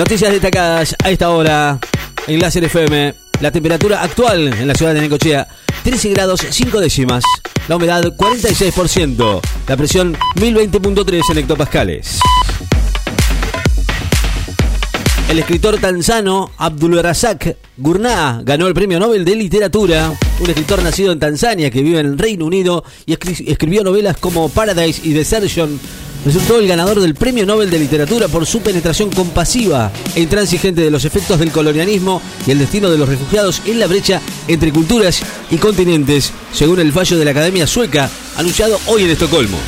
Noticias destacadas a esta hora en Láser FM. La temperatura actual en la ciudad de Necochea, 13 grados 5 décimas. La humedad 46%. La presión 1020.3 en hectopascales. El escritor tanzano Abdul Razak ganó el Premio Nobel de Literatura. Un escritor nacido en Tanzania que vive en el Reino Unido y escribió novelas como Paradise y Desertion resultó el ganador del Premio Nobel de Literatura por su penetración compasiva e intransigente de los efectos del colonialismo y el destino de los refugiados en la brecha entre culturas y continentes, según el fallo de la Academia Sueca, anunciado hoy en Estocolmo.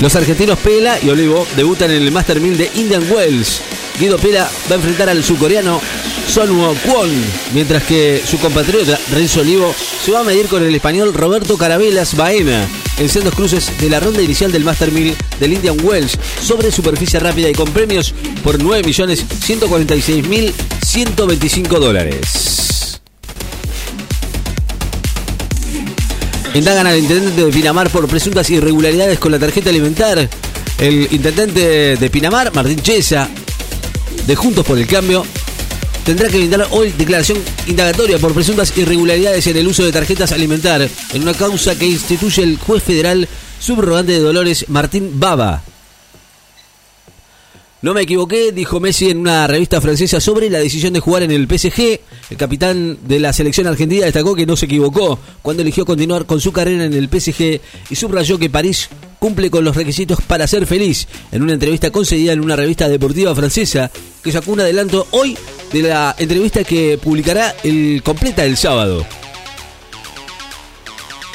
Los argentinos Pela y Olivo debutan en el Master 1000 de Indian Wells. Guido Pela va a enfrentar al surcoreano Sonwo Kwon, mientras que su compatriota Renzo Olivo se va a medir con el español Roberto Carabelas Baena en sendos cruces de la ronda inicial del Master 1000 del Indian Wells sobre superficie rápida y con premios por 9.146.125 dólares. Indagan al intendente de Pinamar por presuntas irregularidades con la tarjeta alimentar. El intendente de Pinamar, Martín Chesa, de Juntos por el Cambio, tendrá que brindar hoy declaración indagatoria por presuntas irregularidades en el uso de tarjetas alimentar en una causa que instituye el juez federal subrogante de Dolores Martín Baba. No me equivoqué, dijo Messi en una revista francesa sobre la decisión de jugar en el PSG. El capitán de la selección argentina destacó que no se equivocó cuando eligió continuar con su carrera en el PSG y subrayó que París cumple con los requisitos para ser feliz. En una entrevista concedida en una revista deportiva francesa que sacó un adelanto hoy de la entrevista que publicará el completa el sábado.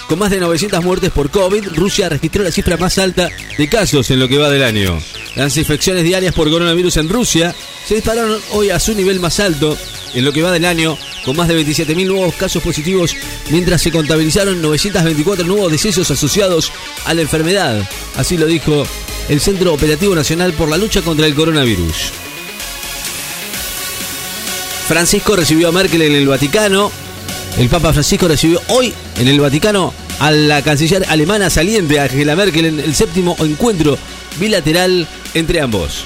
Con más de 900 muertes por COVID, Rusia registró la cifra más alta de casos en lo que va del año. Las infecciones diarias por coronavirus en Rusia se dispararon hoy a su nivel más alto en lo que va del año, con más de 27.000 nuevos casos positivos, mientras se contabilizaron 924 nuevos decesos asociados a la enfermedad. Así lo dijo el Centro Operativo Nacional por la Lucha contra el Coronavirus. Francisco recibió a Merkel en el Vaticano el Papa Francisco recibió hoy en el Vaticano a la canciller alemana saliente Angela Merkel en el séptimo encuentro bilateral entre ambos.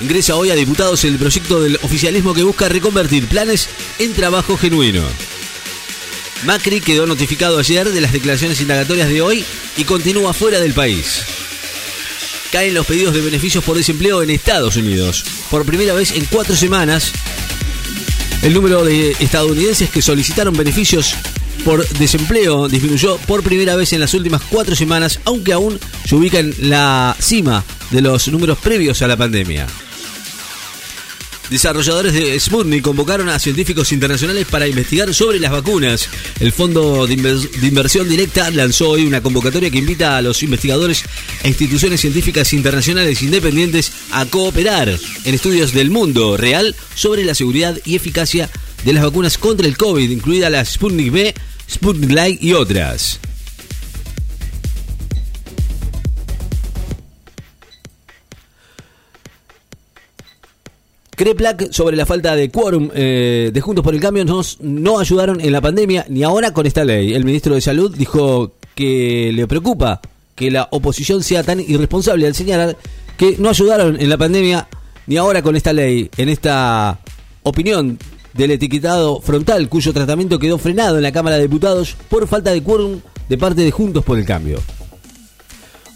Ingresa hoy a diputados el proyecto del oficialismo que busca reconvertir planes en trabajo genuino. Macri quedó notificado ayer de las declaraciones indagatorias de hoy y continúa fuera del país. Caen los pedidos de beneficios por desempleo en Estados Unidos. Por primera vez en cuatro semanas, el número de estadounidenses que solicitaron beneficios por desempleo disminuyó por primera vez en las últimas cuatro semanas, aunque aún se ubica en la cima de los números previos a la pandemia. Desarrolladores de Sputnik convocaron a científicos internacionales para investigar sobre las vacunas. El Fondo de, Inversión Directa lanzó hoy una convocatoria que invita a los investigadores e instituciones científicas internacionales independientes a cooperar en estudios del mundo real sobre la seguridad y eficacia de las vacunas contra el COVID, incluida la Sputnik B, Sputnik Light y otras. Creplac sobre la falta de quórum eh, de Juntos por el Cambio nos, no ayudaron en la pandemia ni ahora con esta ley. El ministro de Salud dijo que le preocupa que la oposición sea tan irresponsable al señalar que no ayudaron en la pandemia ni ahora con esta ley, en esta opinión del etiquetado frontal cuyo tratamiento quedó frenado en la Cámara de Diputados por falta de quórum de parte de Juntos por el Cambio.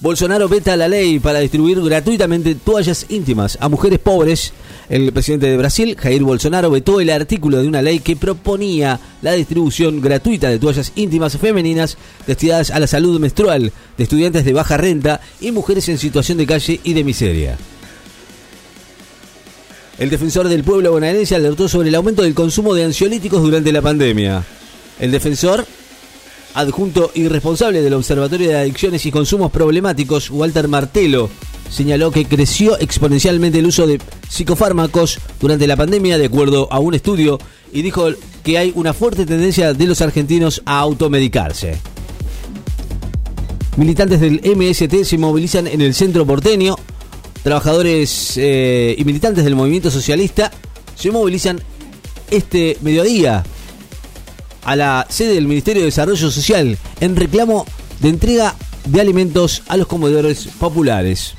Bolsonaro veta la ley para distribuir gratuitamente toallas íntimas a mujeres pobres. El presidente de Brasil, Jair Bolsonaro, vetó el artículo de una ley que proponía la distribución gratuita de toallas íntimas femeninas destinadas a la salud menstrual de estudiantes de baja renta y mujeres en situación de calle y de miseria. El defensor del pueblo bonaerense alertó sobre el aumento del consumo de ansiolíticos durante la pandemia. El defensor adjunto y responsable del Observatorio de Adicciones y Consumos Problemáticos, Walter Martelo, señaló que creció exponencialmente el uso de psicofármacos durante la pandemia, de acuerdo a un estudio, y dijo que hay una fuerte tendencia de los argentinos a automedicarse. Militantes del MST se movilizan en el centro porteño. Trabajadores eh, y militantes del movimiento socialista se movilizan este mediodía a la sede del Ministerio de Desarrollo Social en reclamo de entrega de alimentos a los comedores populares.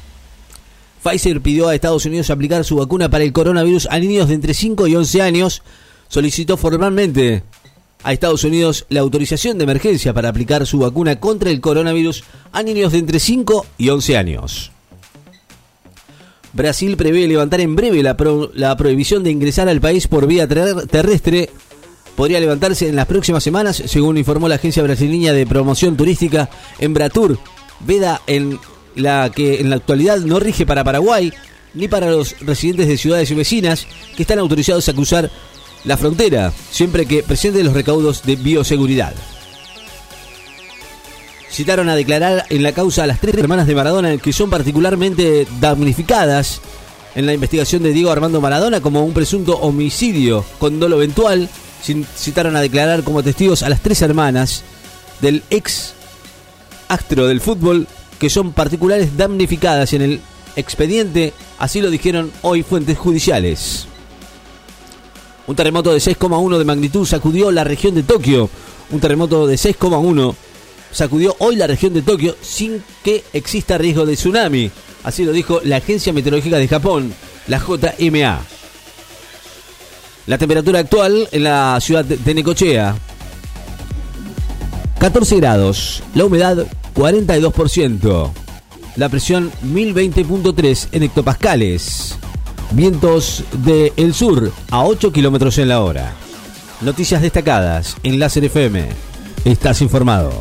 Pfizer pidió a Estados Unidos aplicar su vacuna para el coronavirus a niños de entre 5 y 11 años. Solicitó formalmente a Estados Unidos la autorización de emergencia para aplicar su vacuna contra el coronavirus a niños de entre 5 y 11 años. Brasil prevé levantar en breve la, la prohibición de ingresar al país por vía terrestre. Podría levantarse en las próximas semanas, según informó la agencia brasileña de promoción turística Embratur. Veda en la que en la actualidad no rige para Paraguay ni para los residentes de ciudades y vecinas que están autorizados a cruzar la frontera, siempre que presenten los recaudos de bioseguridad. Citaron a declarar en la causa a las tres hermanas de Maradona que son particularmente damnificadas en la investigación de Diego Armando Maradona como un presunto homicidio con dolo eventual. Citaron a declarar como testigos a las tres hermanas del ex astro del fútbol que son particulares damnificadas en el expediente, así lo dijeron hoy fuentes judiciales. Un terremoto de 6,1 de magnitud sacudió la región de Tokio. Un terremoto de 6,1 sacudió hoy la región de Tokio sin que exista riesgo de tsunami. Así lo dijo la Agencia Meteorológica de Japón, la JMA. La temperatura actual en la ciudad de Necochea, 14 grados. La humedad 42%. La presión 1020.3 en hectopascales. Vientos del sur a 8 kilómetros en la hora. Noticias destacadas en Láser FM. Estás informado.